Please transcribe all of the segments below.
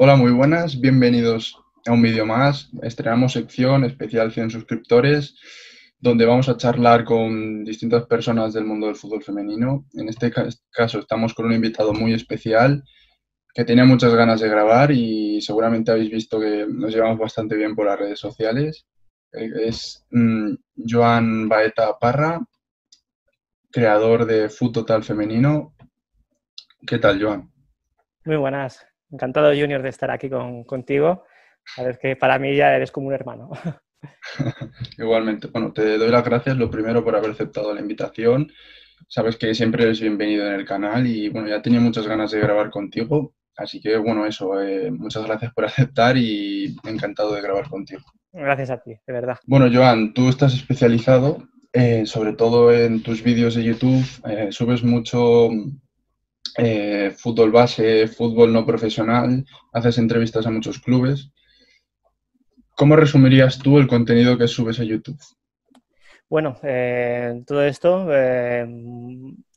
Hola, muy buenas, bienvenidos a un vídeo más. Estrenamos sección especial 100 suscriptores, donde vamos a charlar con distintas personas del mundo del fútbol femenino. En este caso estamos con un invitado muy especial que tenía muchas ganas de grabar y seguramente habéis visto que nos llevamos bastante bien por las redes sociales. Eh, es mm, Joan Baeta Parra, creador de Food Total Femenino. ¿Qué tal, Joan? Muy buenas. Encantado, Junior, de estar aquí contigo. Sabes que para mí ya eres como un hermano. Igualmente. Bueno, te doy las gracias, lo primero, por haber aceptado la invitación. Sabes que siempre eres bienvenido en el canal y, bueno, ya tenía muchas ganas de grabar contigo. Así que, bueno, eso, eh, muchas gracias por aceptar y encantado de grabar contigo. Gracias a ti, de verdad. Bueno, Joan, tú estás especializado, eh, sobre todo en tus vídeos de YouTube, eh, subes mucho fútbol base, fútbol no profesional, haces entrevistas a muchos clubes. ¿Cómo resumirías tú el contenido que subes a YouTube? Bueno, todo esto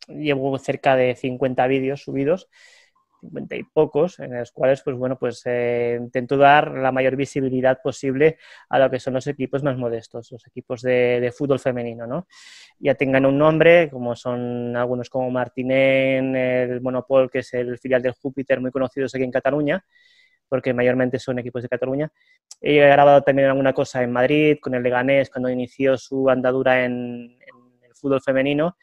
llevo cerca de 50 vídeos subidos 50 y pocos, en los cuales, pues bueno, pues eh, intento dar la mayor visibilidad posible a lo que son los equipos más modestos, los equipos de, fútbol femenino, ¿no? Ya tengan un nombre, como son algunos como Martinén, el Monopol, que es el filial del Júpiter, muy conocidos aquí en Cataluña, porque mayormente son equipos de Cataluña. He grabado también alguna cosa en Madrid, con el Leganés, cuando inició su andadura en, en el fútbol femenino,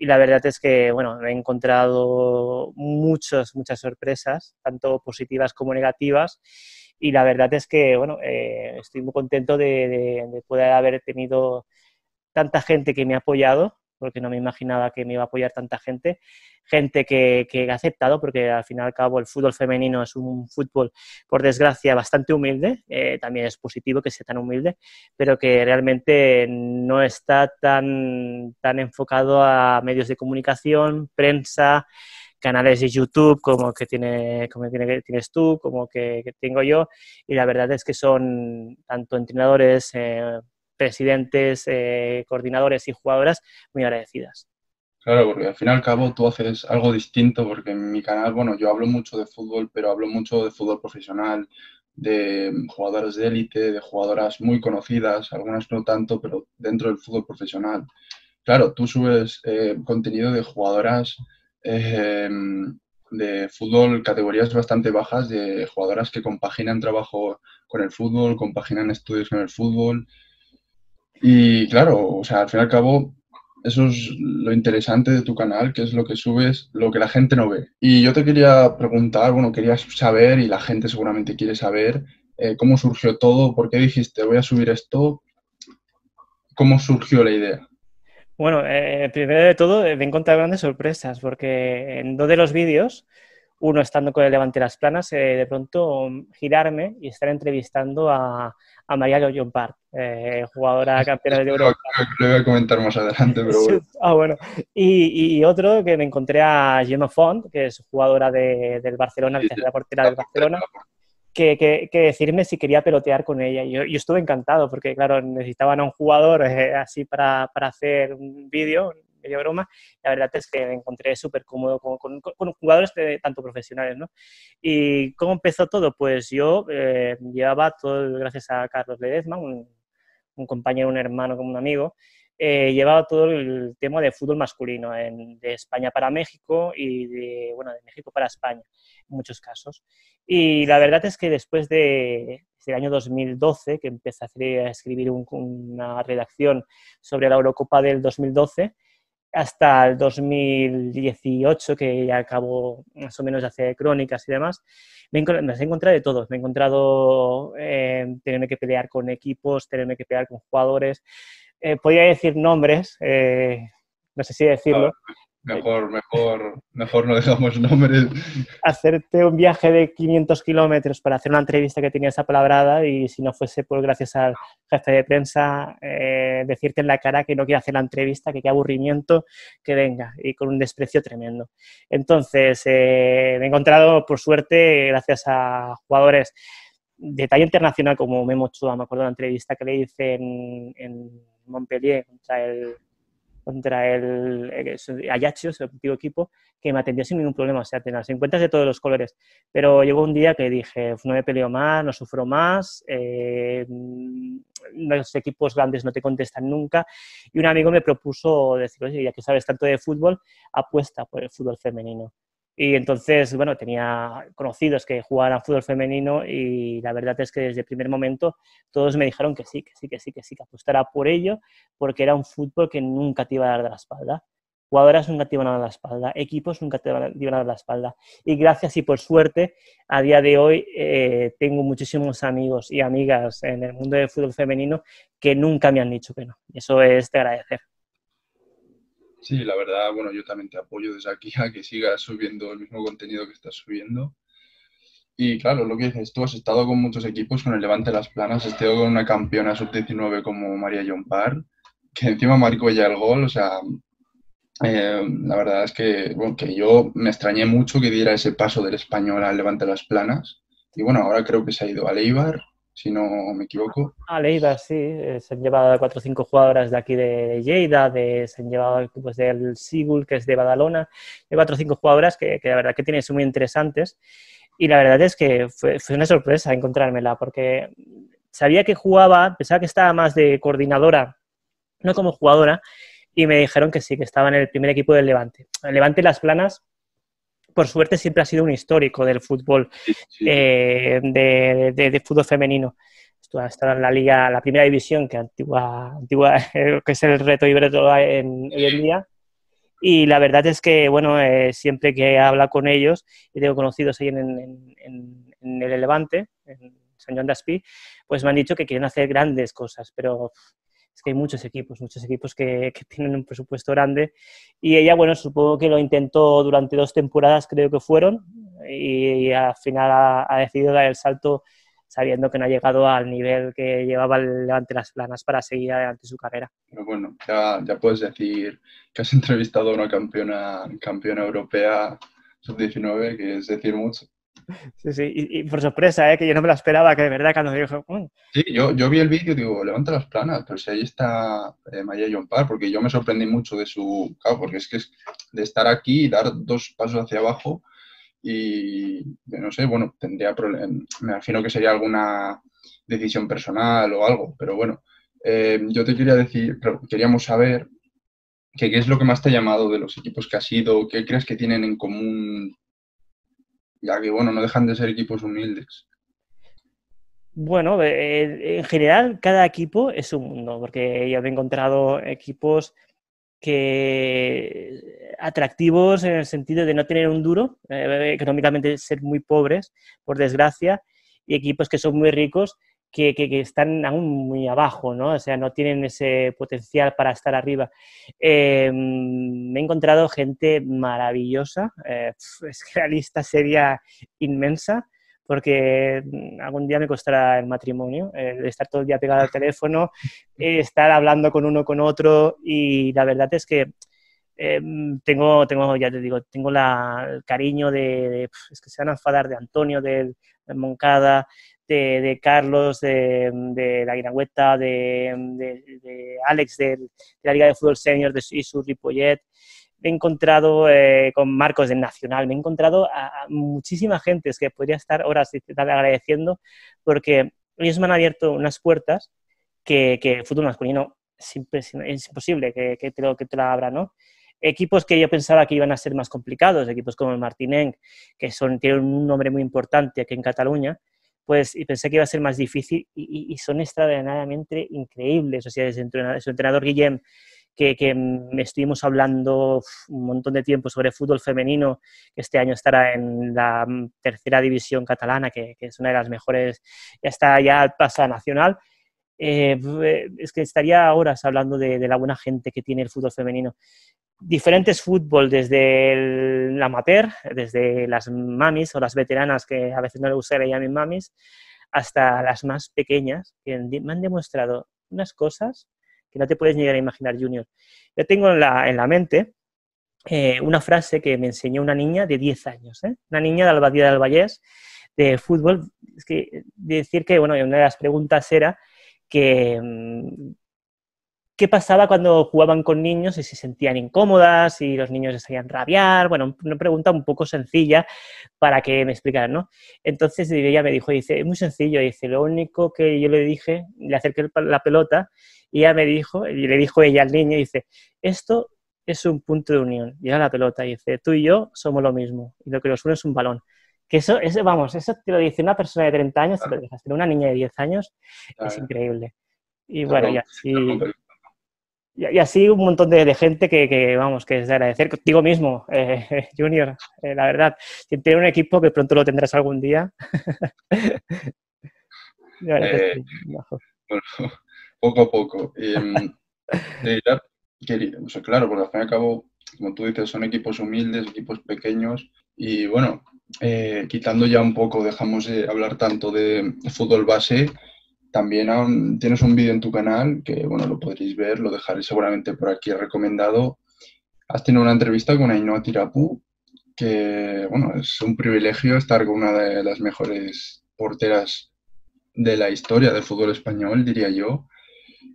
y la verdad es que, bueno, he encontrado muchas, muchas sorpresas, tanto positivas como negativas, y la verdad es que, bueno, eh, estoy muy contento de, de, poder haber tenido tanta gente que me ha apoyado, porque no me imaginaba que me iba a apoyar tanta gente, gente que, que ha aceptado, porque al fin y al cabo el fútbol femenino es un fútbol, por desgracia, bastante humilde, eh, también es positivo que sea tan humilde, pero que realmente no está tan, tan enfocado a medios de comunicación, prensa, canales de YouTube como que, tiene, como tiene, tienes tú, como que, tengo yo, y la verdad es que son tanto entrenadores, eh, presidentes, eh, coordinadores y jugadoras muy agradecidas. Claro, porque al fin y al cabo tú haces algo distinto, porque en mi canal, bueno, yo hablo mucho de fútbol, pero hablo mucho de fútbol profesional, de jugadores de élite, de jugadoras muy conocidas, algunas no tanto, pero dentro del fútbol profesional. Claro, tú subes eh, contenido de jugadoras eh, de fútbol, categorías bastante bajas, de jugadoras que compaginan trabajo con el fútbol, compaginan estudios con el fútbol, y claro, o sea, al fin y al cabo, eso es lo interesante de tu canal, que es lo que subes, lo que la gente no ve. Y yo te quería preguntar, bueno, querías saber, y la gente seguramente quiere saber, eh, cómo surgió todo, por qué dijiste, voy a subir esto, cómo surgió la idea. Bueno, eh, primero de todo, me he encontrado grandes sorpresas, porque en dos de los vídeos, uno estando con el Levante las Planas, eh, de pronto girarme y estar entrevistando a, a María Llompar, eh, jugadora campeona de Europa. Lo voy a comentar más adelante, pero bueno. ah, bueno. Y, otro que me encontré a Gemma Font, que es jugadora del Barcelona, la portera del Barcelona, que, que, decirme si quería pelotear con ella. Yo, yo estuve encantado porque, claro, necesitaban a un jugador eh, así para, para hacer un vídeo, medio broma, la verdad es que me encontré súper cómodo con, con, jugadores tanto profesionales, ¿no? ¿Y cómo empezó todo? Pues yo eh, llevaba todo, gracias a Carlos Ledezma, un, un, compañero, un hermano, como un amigo, eh, llevaba todo el tema de fútbol masculino, en, de España para México y de, bueno, de México para España, en muchos casos. Y la verdad es que después de, el año 2012, que empecé a, escribir una redacción sobre la Eurocopa del 2012, hasta el 2018, que ya acabo más o menos de hacer crónicas y demás, me, he encontrado de todo. Me he encontrado eh, tenerme que pelear con equipos, tenerme que pelear con jugadores. Eh, podría decir nombres, eh, no sé si decirlo, Mejor, mejor, mejor no dejamos nombres. Hacerte un viaje de 500 kilómetros para hacer una entrevista que tenías apalabrada y si no fuese por gracias al jefe de prensa, eh, decirte en la cara que no quiere hacer la entrevista, que qué aburrimiento, que venga, y con un desprecio tremendo. Entonces, eh, me he encontrado, por suerte, gracias a jugadores de talla internacional como Memo Chua, me acuerdo de una entrevista que le hice en, en Montpellier contra el contra el, el el antiguo equipo, que me atendió sin ningún problema, o sea, tenía encuentras de todos los colores. Pero llegó un día que dije, no me peleo más, no sufro más, eh, los equipos grandes no te contestan nunca. Y un amigo me propuso decir, oye, ya que sabes tanto de fútbol, apuesta por el fútbol femenino. Y entonces, bueno, tenía conocidos que jugaban fútbol femenino y la verdad es que desde el primer momento todos me dijeron que sí, que sí, que sí, que sí, que apostara por ello, porque era un fútbol que nunca te iba a dar de la espalda. Jugadoras nunca te iban a dar la espalda, equipos nunca te iban a dar la espalda. Y gracias y por suerte, a día de hoy eh, tengo muchísimos amigos y amigas en el mundo del fútbol femenino que nunca me han dicho que no. Eso es de agradecer. Sí, la verdad, bueno, yo también te apoyo desde aquí a que sigas subiendo el mismo contenido que estás subiendo. Y claro, lo que dices, tú has estado con muchos equipos, con el Levante Las Planas, has estado con una campeona sub-19 como María John Parr, que encima marcó ella el gol, o sea, eh, la verdad es que, que yo me extrañé mucho que diera ese paso del español al Levante Las Planas. Y bueno, ahora creo que se ha ido a Leibar si no me equivoco. A Leida, sí. Eh, se han llevado cuatro o cinco jugadoras de aquí de, Lleida, de, se han llevado equipos del Sigul, que es de Badalona, de cuatro o cinco jugadoras que, que, la verdad que tienen son muy interesantes. Y la verdad es que fue, fue, una sorpresa encontrármela, porque sabía que jugaba, pensaba que estaba más de coordinadora, no como jugadora, y me dijeron que sí, que estaba en el primer equipo del Levante. El Levante Las Planas por suerte siempre ha sido un histórico del fútbol, eh, de, fútbol femenino. Estuvo hasta en la liga, la primera división, que antigua, antigua que es el reto ibero en, hoy en día. Y la verdad es que, bueno, eh, siempre que habla con ellos, y tengo conocidos ahí en, en el Levante, en San Juan de Aspí, pues me han dicho que quieren hacer grandes cosas, pero es que hay muchos equipos, muchos equipos que, tienen un presupuesto grande. Y ella, bueno, supongo que lo intentó durante dos temporadas, creo que fueron, y, al final ha, decidido dar el salto sabiendo que no ha llegado al nivel que llevaba el Levante las planas para seguir adelante su carrera. Pero bueno, ya, ya puedes decir que has entrevistado a una campeona, campeona europea sub-19, que es decir mucho. Sí, sí, y, por sorpresa, ¿eh? que yo no me la esperaba, que de verdad cuando dijo... Mm". Sí, yo, yo vi el vídeo y digo, levanta las planas, pero si ahí está eh, Maya John Parr, porque yo me sorprendí mucho de su... Porque es que es de estar aquí y dar dos pasos hacia abajo y, no sé, bueno, tendría me imagino que sería alguna decisión personal o algo, pero bueno, eh, yo te quería decir, queríamos saber qué es lo que más te ha llamado de los equipos que has ido, qué crees que tienen en común ya que bueno, no dejan de ser equipos humildes. Bueno, eh, en general cada equipo es un mundo, porque yo he encontrado equipos que atractivos en el sentido de no tener un duro, eh, económicamente ser muy pobres, por desgracia, y equipos que son muy ricos que, están aún muy abajo, ¿no? O sea, no tienen ese potencial para estar arriba. Eh, me he encontrado gente maravillosa, eh, es que la lista sería inmensa, porque algún día me costará el matrimonio, estar todo el día pegado al teléfono, estar hablando con uno con otro, y la verdad es que eh, tengo, tengo, ya te digo, tengo la, el cariño de, es que se van a enfadar de Antonio, de, de Moncada, de, Carlos, de, la Guinagüeta, de, Alex de, la Liga de Fútbol Senior de su Ripollet. Me he encontrado eh, con Marcos del Nacional, me he encontrado a, muchísima gente que podría estar horas agradeciendo porque ellos me han abierto unas puertas que, que el fútbol masculino es, es imposible que, que, te lo, que te la abra, ¿no? equipos que yo pensaba que iban a ser más complicados, equipos como el Martinenc, que son, tienen un nombre muy importante aquí en Cataluña, pues y pensé que iba a ser más difícil y, son extraordinariamente increíbles. O sea, entrenador, su entrenador Guillem, que, que, estuvimos hablando un montón de tiempo sobre fútbol femenino, que este año estará en la tercera división catalana, que, es una de las mejores, ya está ya pasa nacional. Eh, es que estaría horas hablando de, la buena gente que tiene el fútbol femenino diferentes fútbol desde el amateur, desde las mamis o las veteranas que a veces no le gusta le mamis, hasta las más pequeñas, que me han demostrado unas cosas que no te puedes llegar a imaginar, Junior. Yo tengo en la, en la mente eh, una frase que me enseñó una niña de 10 años, ¿eh? una niña de Albadía del Vallés, de fútbol, es que decir que, bueno, una de las preguntas era que, mm, qué pasaba cuando jugaban con niños y se sentían incómodas y los niños les hacían rabiar. Bueno, una pregunta un poco sencilla para que me explicaran, ¿no? Entonces ella me dijo, dice, es muy sencillo, dice, lo único que yo le dije, le acerqué la pelota y ella me dijo, y le dijo ella al niño, dice, esto es un punto de unión, y era la pelota, dice, tú y yo somos lo mismo, y lo que nos une es un balón. Que eso, eso vamos, eso te lo dice una persona de 30 años, pero una niña de 10 años, es increíble. Y bueno, y así, y, así un montón de, gente que, vamos, que es de agradecer. Contigo mismo, eh, Junior, eh, la verdad. Tiene un equipo que pronto lo tendrás algún día. Eh, poco a poco. Em, claro, porque al fin y al cabo, como tú dices, son equipos humildes, equipos pequeños. Y bueno, quitando ya un poco, dejamos de hablar tanto de fútbol base también tienes un vídeo en tu canal que, bueno, lo podréis ver, lo dejaré seguramente por aquí recomendado. Has tenido una entrevista con Ainhoa Tirapú, que, bueno, es un privilegio estar con una de las mejores porteras de la historia del fútbol español, diría yo,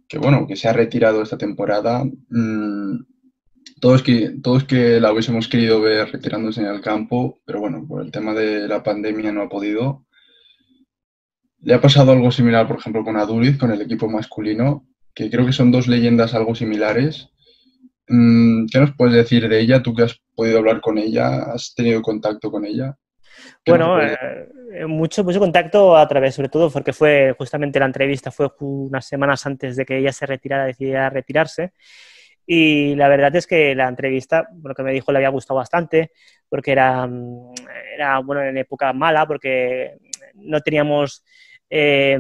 que, bueno, que se ha retirado esta temporada. Mm, todos que, todos que la hubiésemos querido ver retirándose en el campo, pero bueno, por el tema de la pandemia no ha podido. Le ha pasado algo similar, por ejemplo, con Aduriz, con el equipo masculino, que creo que son dos leyendas algo similares. Mm, ¿Qué nos puedes decir de ella? Tú que has podido hablar con ella, has tenido contacto con ella. Bueno, eh, mucho, mucho contacto a través, sobre todo porque fue justamente la entrevista, fue unas semanas antes de que ella se retirara, decidiera retirarse. Y la verdad es que la entrevista, lo que me dijo le había gustado bastante, porque era, mm, era bueno, en época mala, porque no teníamos eh,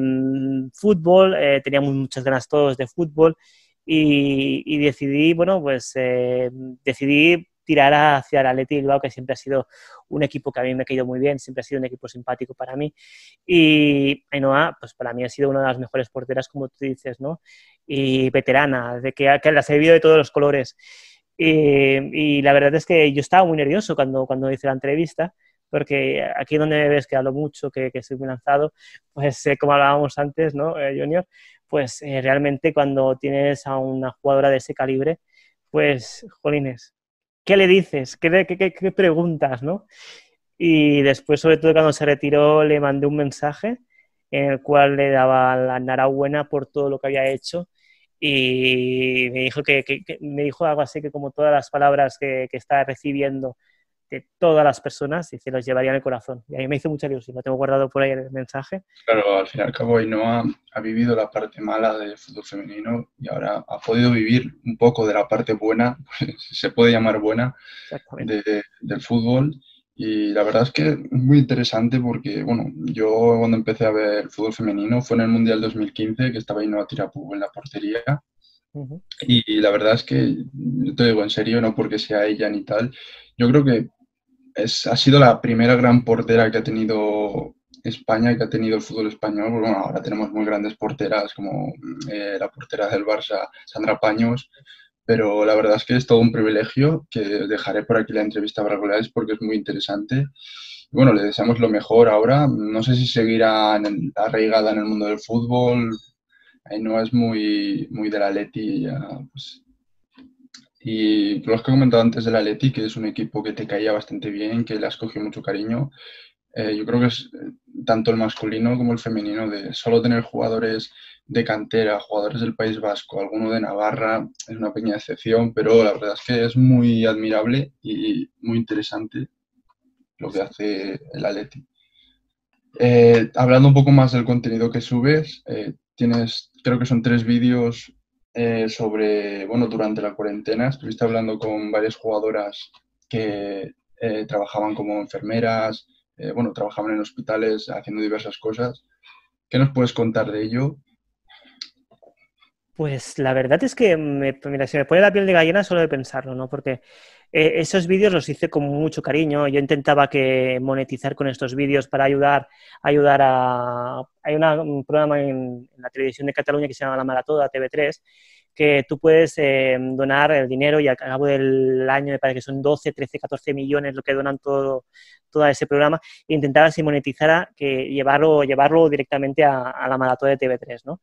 fútbol, eh, teníamos muchas ganas todos de fútbol y, decidí, bueno, pues eh, decidí tirar hacia el Atleti Bilbao, que siempre ha sido un equipo que a mí me ha caído muy bien, siempre ha sido un equipo simpático para mí. Y Ainhoa, pues para mí ha sido una de las mejores porteras, como tú dices, ¿no? Y veterana, de que, que las he vivido de todos los colores. Y, y, la verdad es que yo estaba muy nervioso cuando, cuando hice la entrevista, porque aquí donde ves que hablo mucho, que, que soy muy lanzado, pues como hablábamos antes, ¿no, eh, Junior? Pues eh, realmente cuando tienes a una jugadora de ese calibre, pues, jolines, ¿qué le dices? ¿Qué, qué, qué preguntas, no? Y después, sobre todo cuando se retiró, le mandé un mensaje en el cual le daba la enhorabuena por todo lo que había hecho y me dijo que, que, me dijo algo así que como todas las palabras que, que está recibiendo de todas las personas y se los llevaría en el corazón. Y a mí me hizo mucha ilusión, lo tengo guardado por ahí el mensaje. Claro, al fin y al cabo Ainhoa ha vivido la parte mala del fútbol femenino y ahora ha podido vivir un poco de la parte buena, se puede llamar buena, del fútbol. Y la verdad es que es muy interesante porque, bueno, yo cuando empecé a ver fútbol femenino fue en el Mundial 2015, que estaba Ainhoa Tirapu en la portería. Y la verdad es que, te digo en serio, no porque sea ella ni tal, yo creo que es, ha sido la primera gran portera que ha tenido España y que ha tenido el fútbol español. Bueno, ahora tenemos muy grandes porteras como eh, la portera del Barça, Sandra Paños, pero la verdad es que es todo un privilegio que dejaré por aquí la entrevista para Goleades porque es muy interesante. bueno, le deseamos lo mejor ahora. No sé si seguirá arraigada en el mundo del fútbol. Ahí no es muy, muy de la Leti, ya, pues, y lo que he comentado antes del Atleti, que es un equipo que te caía bastante bien, que le has cogido mucho cariño, eh, yo creo que es eh, tanto el masculino como el femenino, de solo tener jugadores de cantera, jugadores del País Vasco, alguno de Navarra, es una pequeña excepción, pero la verdad es que es muy admirable y muy interesante lo que hace el Atleti. Eh, hablando un poco más del contenido que subes, tienes, creo que son tres vídeos eh, sobre, bueno, durante la cuarentena estuviste hablando con varias jugadoras que eh, trabajaban como enfermeras, eh, bueno, trabajaban en hospitales haciendo diversas cosas. ¿Qué nos puedes contar de ello? Pues la verdad es que, me, mira, se me pone la piel de gallina solo de pensarlo, ¿no? Porque esos vídeos los hice con mucho cariño. Yo intentaba que monetizar con estos vídeos para ayudar, ayudar a... Hay un programa en, la televisión de Cataluña que se llama La Maratoda, TV3, que tú puedes eh, donar el dinero y al cabo del año me parece que son 12, 13, 14 millones lo que donan todo, todo ese programa e intentar así monetizar, que llevarlo, llevarlo directamente a, la maratón de TV3, ¿no?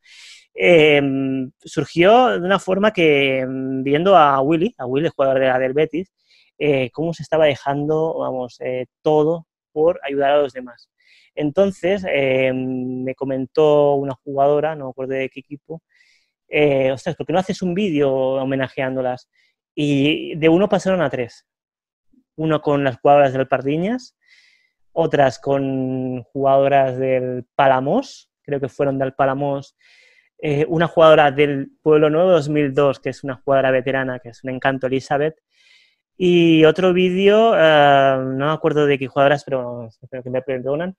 Em, surgió de una forma que viendo a Willy, a Willy, jugador de la del Betis, eh, cómo se estaba dejando, vamos, eh, todo por ayudar a los demás. Entonces, em, me comentó una jugadora, no me acuerdo de qué equipo, eh, ostras, ¿por qué no haces un vídeo homenajeándolas? Y de uno pasaron a tres. Uno con las jugadoras del Pardiñas, otras con jugadoras del Palamos, creo que fueron del Palamos, eh, una jugadora del Pueblo Nuevo 2002, que es una jugadora veterana, que es un encanto, Elizabeth, y otro vídeo, eh, no me acuerdo de qué jugadoras, pero espero que me perdonan,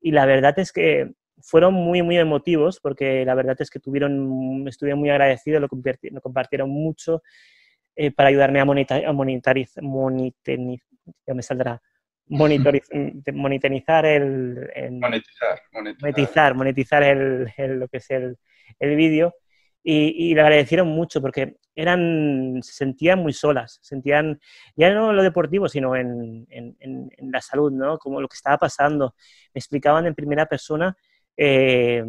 y la verdad es que fueron muy, muy emotivos, porque la verdad es que tuvieron, estuvieron muy agradecidos, lo, compartieron, lo compartieron mucho eh, para ayudarme a monitorizar, ya me saldrá, monitorizar el, monetizar, monetizar, monetizar el, lo que es el, el vídeo y, y, le agradecieron mucho porque eran, se sentían muy solas, sentían ya no en lo deportivo, sino en, en, la salud, ¿no? Como lo que estaba pasando. Me explicaban en primera persona eh,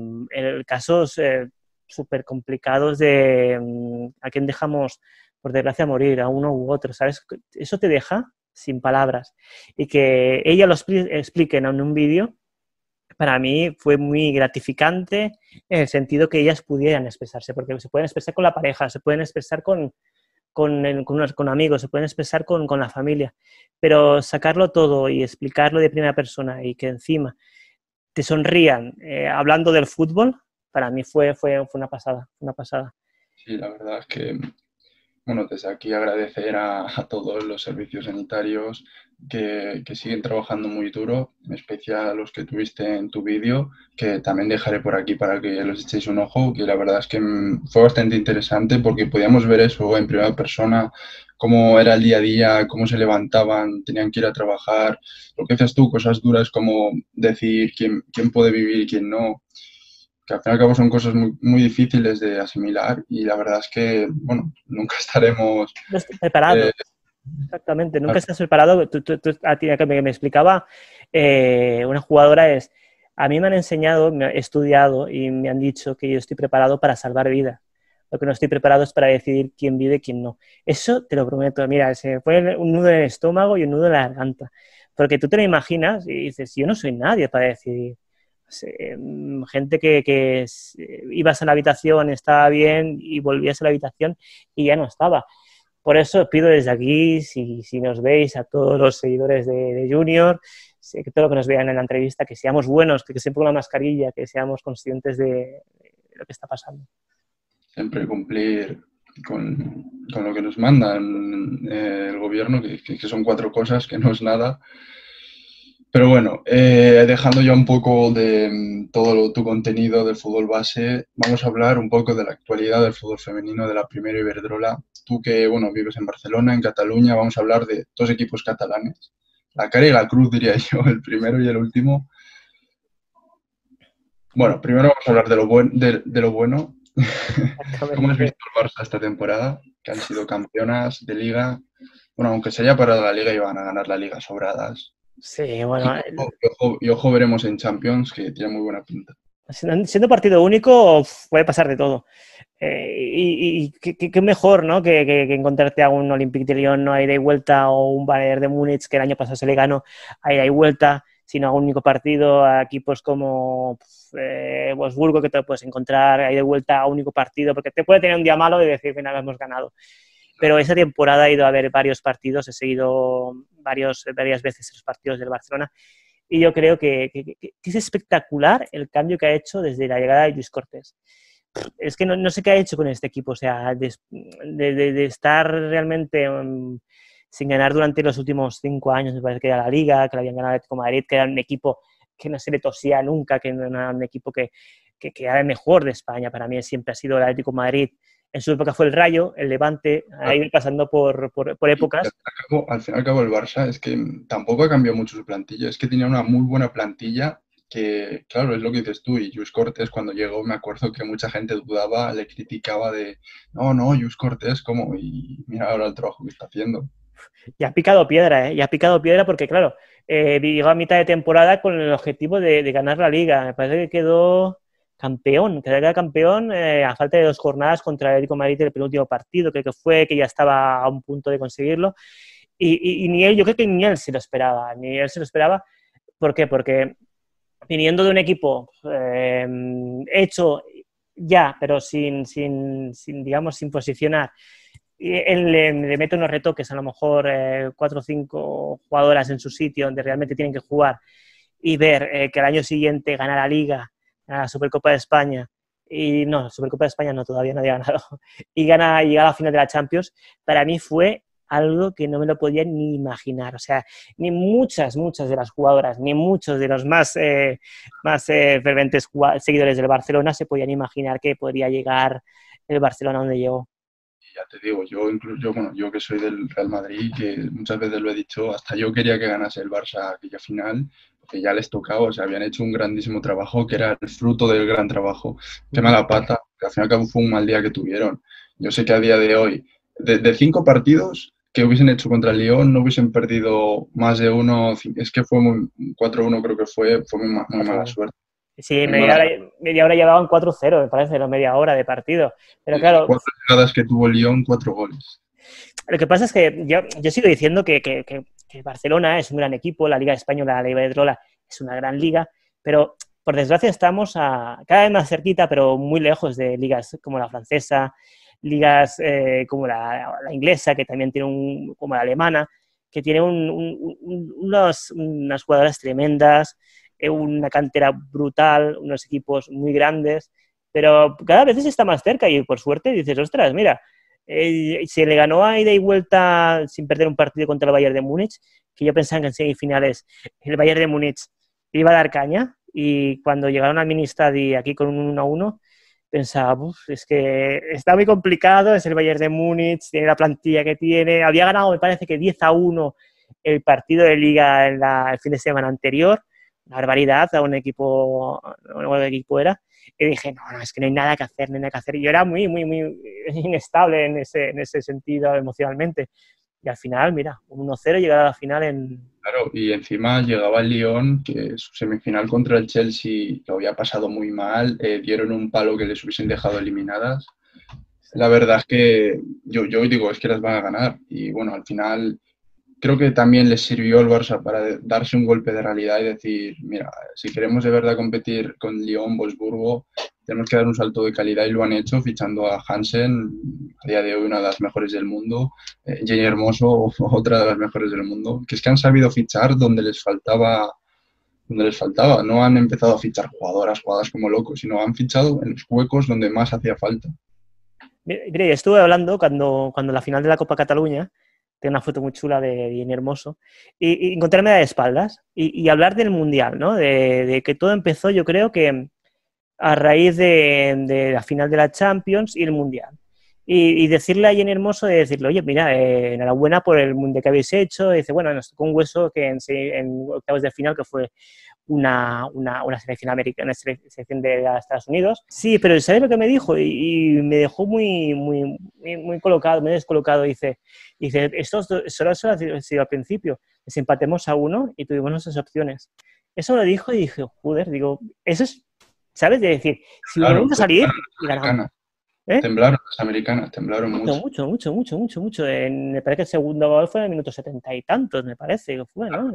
casos eh, súper complicados de mm, a quién dejamos, por desgracia, morir, a uno u otro, ¿sabes? Eso te deja sin palabras. Y que ella lo explique en un vídeo, para mí fue muy gratificante en el sentido que ellas pudieran expresarse, porque se pueden expresar con la pareja, se pueden expresar con, con, con, amigos, se pueden expresar con, con, la familia, pero sacarlo todo y explicarlo de primera persona y que encima te sonrían eh, hablando del fútbol, para mí fue, fue, fue una pasada, una pasada. Sí, la verdad es que bueno, desde aquí agradecer a, todos los servicios sanitarios que, siguen trabajando muy duro, en especial los que tuviste en tu vídeo, que también dejaré por aquí para que los echéis un ojo, que la verdad es que fue bastante interesante porque podíamos ver eso en primera persona, cómo era el día a día, cómo se levantaban, tenían que ir a trabajar, lo que haces tú, cosas duras como decir quién, quién puede vivir y quién no que al fin y al cabo son cosas muy, muy difíciles de asimilar y la verdad es que, bueno, nunca estaremos... preparados. Eh, Exactamente, nunca estás preparado. Tú, a ti que me, explicaba eh, una jugadora es, a mí me han enseñado, me he estudiado y me han dicho que yo estoy preparado para salvar vida. Lo que no estoy preparado es para decidir quién vive y quién no. Eso te lo prometo. Mira, se fue un nudo en el estómago y un nudo en la garganta. Porque tú te lo imaginas y dices, yo no soy nadie para decidir. Mm, gente que, que, ibas a la habitación, estaba bien y volvías a la habitación y ya no estaba. Por eso pido desde aquí, si, si nos veis a todos los seguidores de, Junior, que todo lo que nos vean en la entrevista, que seamos buenos, que, siempre con la mascarilla, que seamos conscientes de, lo que está pasando. Siempre cumplir con, con lo que nos manda eh, el gobierno, que, que, son cuatro cosas, que no es nada, pero bueno, eh, dejando ya un poco de mm, todo tu contenido del fútbol base, vamos a hablar un poco de la actualidad del fútbol femenino de la Primera Iberdrola. Tú que, bueno, vives en Barcelona, en Cataluña, vamos a hablar de dos equipos catalanes. La cara y la cruz, diría yo, el primero y el último. Bueno, primero vamos a hablar de lo, buen, de, lo bueno. ¿Cómo has visto el Barça esta temporada? Que han sido campeonas de liga. Bueno, aunque se haya parado la liga, iban a ganar la liga sobradas. Sí, bueno. Y ojo, veremos en Champions, que tiene muy buena pinta. Siendo partido único, puede pasar de todo. Eh, y, qué, mejor, ¿no? Que, encontrarte a un Olympique de Lyon, no hay de vuelta, o un Bayern de Múnich, que el año pasado se le ganó, ahí de vuelta, sino a un único partido, a equipos como eh, Wolfsburgo, que te puedes encontrar ahí de vuelta a un único partido, porque te puede tener un día malo y decir, final hemos ganado pero esa temporada he ido a ver varios partidos, he seguido varios, varias veces los partidos del Barcelona y yo creo que, es espectacular el cambio que ha hecho desde la llegada de Luis Cortés. Es que no, sé qué ha hecho con este equipo, o sea, de, de, estar realmente um, sin ganar durante los últimos cinco años, me parece que era la Liga, que la habían ganado el Atlético Madrid, que era un equipo que no se le tosía nunca, que no era un equipo que, que, que era el mejor de España. Para mí siempre ha sido el Atlético Madrid en su época fue el Rayo, el Levante, ha ido pasando por, por, épocas. Al fin y al cabo, el Barça es que tampoco ha cambiado mucho su plantilla, es que tenía una muy buena plantilla que, claro, es lo que dices tú, y Luis Cortés cuando llegó me acuerdo que mucha gente dudaba, le criticaba de, no, no, Luis Cortés, ¿cómo? Y mira ahora el trabajo que está haciendo. Y ha picado piedra, ¿eh? Y ha picado piedra porque, claro, eh, llegó a mitad de temporada con el objetivo de, ganar la liga. Me parece que quedó campeón, que era campeón eh, a falta de dos jornadas contra el Erico Madrid el penúltimo partido, creo que fue, que ya estaba a un punto de conseguirlo. Y, ni él, yo creo que ni él se lo esperaba, ni él se lo esperaba. ¿Por qué? Porque viniendo de un equipo eh, hecho ya, pero sin, sin, digamos, sin posicionar, él le, mete unos retoques, a lo mejor eh, cuatro o cinco jugadoras en su sitio donde realmente tienen que jugar y ver eh, que el año siguiente gana la Liga, la Supercopa de España, y no, Supercopa de España no, todavía no había ganado, y gana y llega a la final de la Champions, para mí fue algo que no me lo podía ni imaginar. O sea, ni muchas, muchas de las jugadoras, ni muchos de los más, eh, más eh, ferventes seguidores del Barcelona se podían imaginar que podría llegar el Barcelona donde llegó. Ya te digo, yo incluso, bueno, yo que soy del Real Madrid, que muchas veces lo he dicho, hasta yo quería que ganase el Barça aquella final, porque ya les tocaba, o sea, habían hecho un grandísimo trabajo, que era el fruto del gran trabajo. Qué mala pata, que al fin y al cabo fue un mal día que tuvieron. Yo sé que a día de hoy, de cinco partidos, que hubiesen hecho contra el Lyon no hubiesen perdido más de uno. Es que fue 4-1, creo que fue, fue muy, mala suerte. Sí, media hora, media hora, llevaban 4-0, me parece, la media hora de partido. Pero claro. Cuatro llegadas que tuvo Lyon, cuatro goles. Lo que pasa es que yo, yo sigo diciendo que, que, que, Barcelona es un gran equipo, la Liga Española, la Liga de Trola es una gran liga, pero por desgracia estamos a, cada vez más cerquita, pero muy lejos de ligas como la francesa, ligas eh, como la, inglesa, que también tiene un, como la alemana, que tiene unas jugadoras tremendas, eh, una cantera brutal, unos equipos muy grandes, pero cada vez está más cerca y por suerte dices, ostras, mira, eh, se le ganó a ida y vuelta sin perder un partido contra el Bayern de Múnich, que yo pensaba que en semifinales el Bayern de Múnich iba a dar caña y cuando llegaron al Ministadi aquí con un 1-1, pensaba, es que está muy complicado, es el Bayern de Múnich, tiene la plantilla que tiene, había ganado, me parece que 10 a 1 el partido de liga en el fin de semana anterior, una barbaridad a un equipo, un equipo era, y dije, no, no, es que no hay nada que hacer, no hay nada que hacer, y yo era muy, muy, muy inestable en ese, en ese sentido emocionalmente, y al final, mira, un 1-0 llegar a la final en... Claro, y encima llegaba el Lyon, que su semifinal contra el Chelsea lo había pasado muy mal, eh, dieron un palo que les hubiesen dejado eliminadas. La verdad es que yo, yo digo, es que las van a ganar. Y bueno, al final creo que también les sirvió el Barça para darse un golpe de realidad y decir, mira, si queremos de verdad competir con Lyon, Wolfsburgo, tenemos que dar un salto de calidad y lo han hecho fichando a Hansen, a día de hoy una de las mejores del mundo, eh, Jenny Hermoso, otra de las mejores del mundo, que es que han sabido fichar donde les faltaba donde les faltaba, no han empezado a fichar jugadoras, jugadas como locos, sino han fichado en los huecos donde más hacía falta. Mire, estuve hablando cuando, cuando la final de la Copa Cataluña, tengo una foto muy chula de Jenny Hermoso, y, encontrarme de espaldas y, hablar del Mundial, ¿no? de, que todo empezó, yo creo que a raíz de, la final de la Champions y el Mundial. Y, decirle a Jenny Hermoso, de decirle, oye, mira, eh, enhorabuena por el Mundial que habéis hecho. Y dice, bueno, nos tocó un hueso que en, en octavos de final, que fue una, una, una selección americana, una selección de Estados Unidos. Sí, pero ¿sabes lo que me dijo? Y, me dejó muy, muy, muy colocado, me descolocado. Dice, dice esto solo, ha sido al principio. Desempatemos a uno y tuvimos nuestras opciones. Eso lo dijo y dije, joder, digo, eso es ¿Sabes? De decir, si claro, volvemos a salir, ganamos. ¿Eh? Temblaron las americanas, temblaron mucho. Mucho, mucho, mucho, mucho, mucho. En, me parece que el segundo gol fue en el minuto setenta y tantos, me parece fue, ¿no?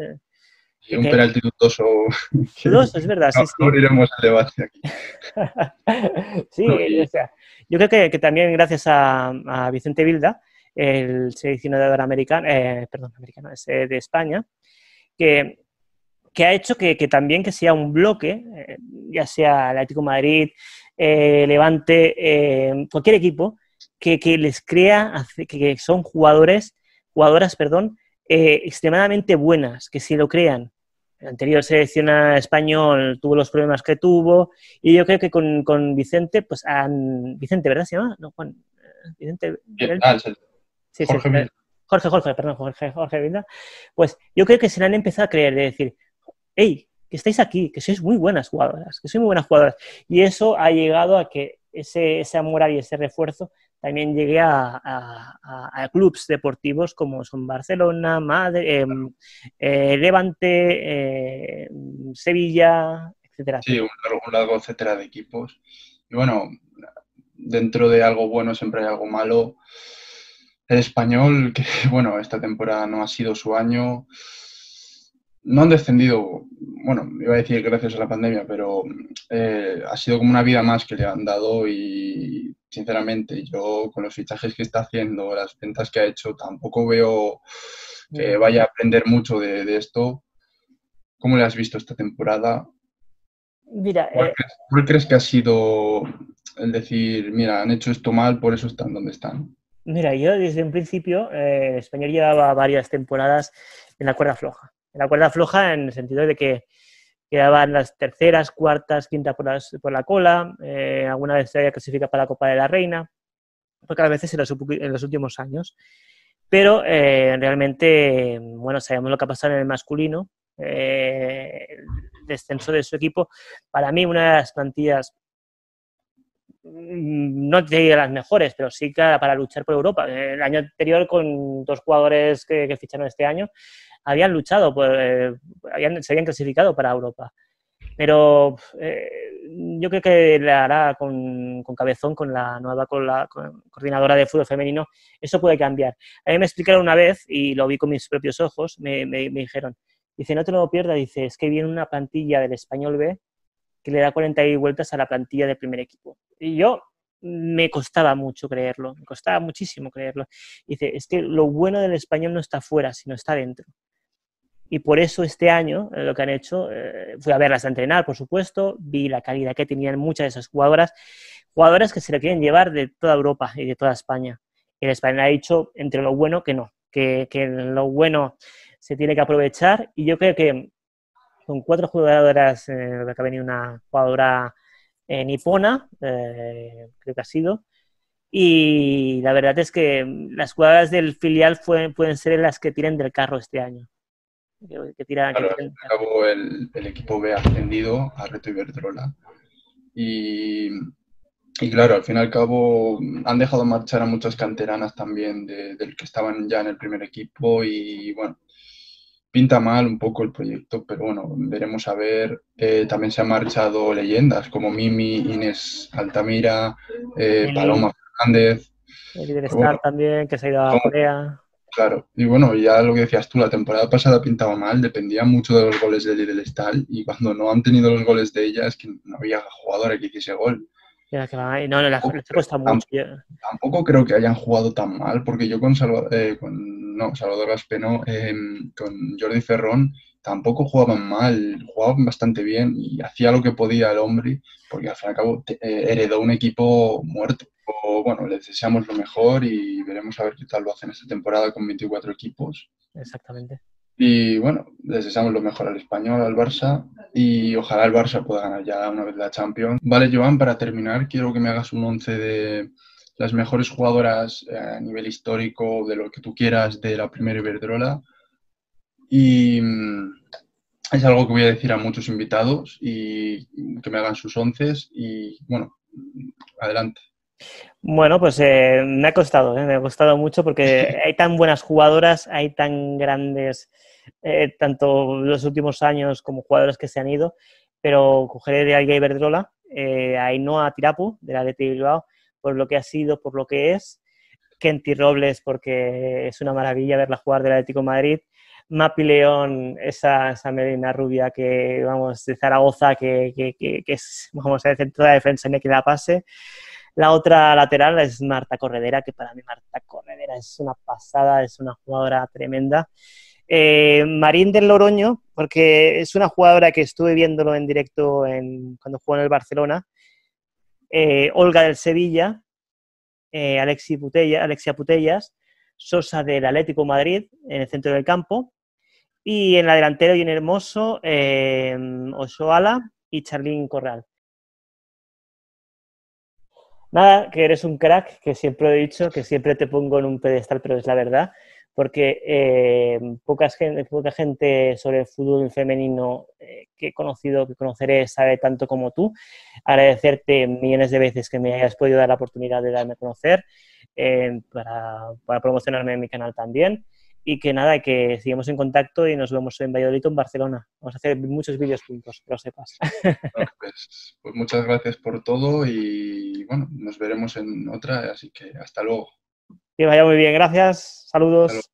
Y un penalti dudoso. Dudoso, es verdad. No, sí, abriremos el debate aquí. sí, o sea, yo creo que, que también gracias a, a, Vicente Vilda, el seleccionador americano, eh, perdón, americano, es de España, que que ha hecho que, también que sea un bloque, eh, ya sea el Atlético Madrid, eh, Levante, eh, cualquier equipo, que, les crea, que son jugadores, jugadoras, perdón, extremadamente buenas, que si lo crean. El anterior selección español tuvo los problemas que tuvo y yo creo que con, con Vicente, pues. Vicente, ¿verdad se llama? No, Juan. Vicente. Ah, sí, Jorge, Jorge, Jorge, perdón, Jorge, Jorge Vinda. Pues yo creo que se le han empezado a creer, de decir, hey, que estáis aquí, que sois muy buenas jugadoras, que sois muy buenas jugadoras. Y eso ha llegado a que ese, esa moral y ese refuerzo también llegue a, a, clubes deportivos como son Barcelona, Madrid, em, eh, Levante, eh, Sevilla, etcétera. Sí, un largo, etcétera de equipos. Y bueno, dentro de algo bueno siempre hay algo malo. El español, que bueno, esta temporada no ha sido su año, no han descendido, bueno, iba a decir gracias a la pandemia, pero eh, ha sido como una vida más que le han dado y sinceramente yo con los fichajes que está haciendo, las ventas que ha hecho, tampoco veo que vaya a aprender mucho de, esto. ¿Cómo le has visto esta temporada? Mira, ¿Cuál, eh, crees, crees, que ha sido el decir, mira, han hecho esto mal, por eso están donde están? Mira, yo desde un principio, eh, Español llevaba varias temporadas en la cuerda floja en la cuerda floja en el sentido de que quedaban las terceras, cuartas, quintas por, la cola, eh, alguna vez se había clasificado para la Copa de la Reina, porque a veces en los, últimos años. Pero eh, realmente, bueno, sabemos lo que ha pasado en el masculino, eh, el descenso de su equipo. Para mí, una de las plantillas, no de las mejores, pero sí para luchar por Europa. El año anterior, con dos jugadores que ficharon este año, habían luchado, por, eh, se habían clasificado para Europa. Pero eh, yo creo que le hará con, Cabezón, con la nueva con la, coordinadora de fútbol femenino, eso puede cambiar. A mí me explicaron una vez, y lo vi con mis propios ojos, me, me, dijeron, dice, no te lo pierdas, dice, es que viene una plantilla del Español B que le da 40 vueltas a la plantilla del primer equipo. Y yo me costaba mucho creerlo, me costaba muchísimo creerlo. Dice, es que lo bueno del español no está fuera, sino está dentro. Y por eso este año eh, lo que han hecho, eh, fui a verlas a entrenar, por supuesto, vi la calidad que tenían muchas de esas jugadoras, jugadoras que se le quieren llevar de toda Europa y de toda España. Y el español ha dicho entre lo bueno que no, que, que lo bueno se tiene que aprovechar. Y yo creo que con cuatro jugadoras, eh, que ha venido una jugadora nipona, creo que ha sido, y la verdad es que las jugadoras del filial pueden ser las que tiren del carro este año que, tira. Claro, el, el, equipo B ascendido a Reto Iberdrola. Y, y claro, al fin y al cabo han dejado marchar a muchas canteranas también de, del que estaban ya en el primer equipo y bueno, pinta mal un poco el proyecto, pero bueno, veremos a ver. Eh, también se han marchado leyendas como Mimi, Inés Altamira, eh, Paloma Fernández. El líder Star también, que se ha ido a Corea. Claro, y bueno, ya lo que decías tú, la temporada pasada pintaba mal, dependía mucho de los goles de Lidl Stal y cuando no han tenido los goles de ella es que no había jugador que hiciese gol. no, no, la mucho. Tampoco creo que hayan jugado tan mal, porque yo con, Salvador, eh, con no, Salvador Gaspeno, em, con Jordi Ferrón, tampoco jugaban mal, jugaban bastante bien y hacía lo que podía el hombre, porque al fin y al cabo eh, heredó un equipo muerto bueno, les deseamos lo mejor y veremos a ver qué tal lo hacen esta temporada con 24 equipos. Exactamente. Y bueno, les deseamos lo mejor al español, al Barça y ojalá el Barça pueda ganar ya una vez la Champions. Vale, Joan, para terminar, quiero que me hagas un once de las mejores jugadoras eh, a nivel histórico, de lo que tú quieras, de la primera Iberdrola. Y mm, es algo que voy a decir a muchos invitados y que me hagan sus once y bueno, adelante. Bueno, pues eh, me ha costado, eh, me ha costado mucho porque hay tan buenas jugadoras, hay tan grandes, eh, tanto los últimos años como jugadores que se han ido, pero cogeré de Alguia Iberdrola, a Ainhoa Tirapu, de la de Bilbao, por lo que ha sido, por lo que es, Kenty Robles, porque es una maravilla verla jugar del Atlético Madrid, Mapi León, esa, esa rubia que, vamos, de Zaragoza, que, que, que, que es, vamos, el centro de defensa en que la pase, la otra lateral es Marta Corredera, que para mí Marta Corredera es una pasada, es una jugadora tremenda. Eh, Marín del Loroño, porque es una jugadora que estuve viéndolo en directo en, cuando jugó en el Barcelona. Eh, Olga del Sevilla, eh, Alexia Putellas, Sosa del Atlético Madrid en el centro del campo. Y en la delantera, bien hermoso, Osoala y Charlín Corral. Nada, que eres un crack, que siempre he dicho, que siempre te pongo en un pedestal, pero es la verdad, porque eh, poca, gente, poca gente sobre el fútbol femenino eh, que he conocido, que conoceré, sabe tanto como tú. Agradecerte millones de veces que me hayas podido dar la oportunidad de darme a conocer eh, para, para, promocionarme en mi canal también. Y que nada, que sigamos en contacto y nos vemos en Valladolid o en Barcelona. Vamos a hacer muchos vídeos juntos, que lo sepas. Pues, pues muchas gracias por todo y bueno, nos veremos en otra, así que hasta luego. Que vaya muy bien, gracias, saludos.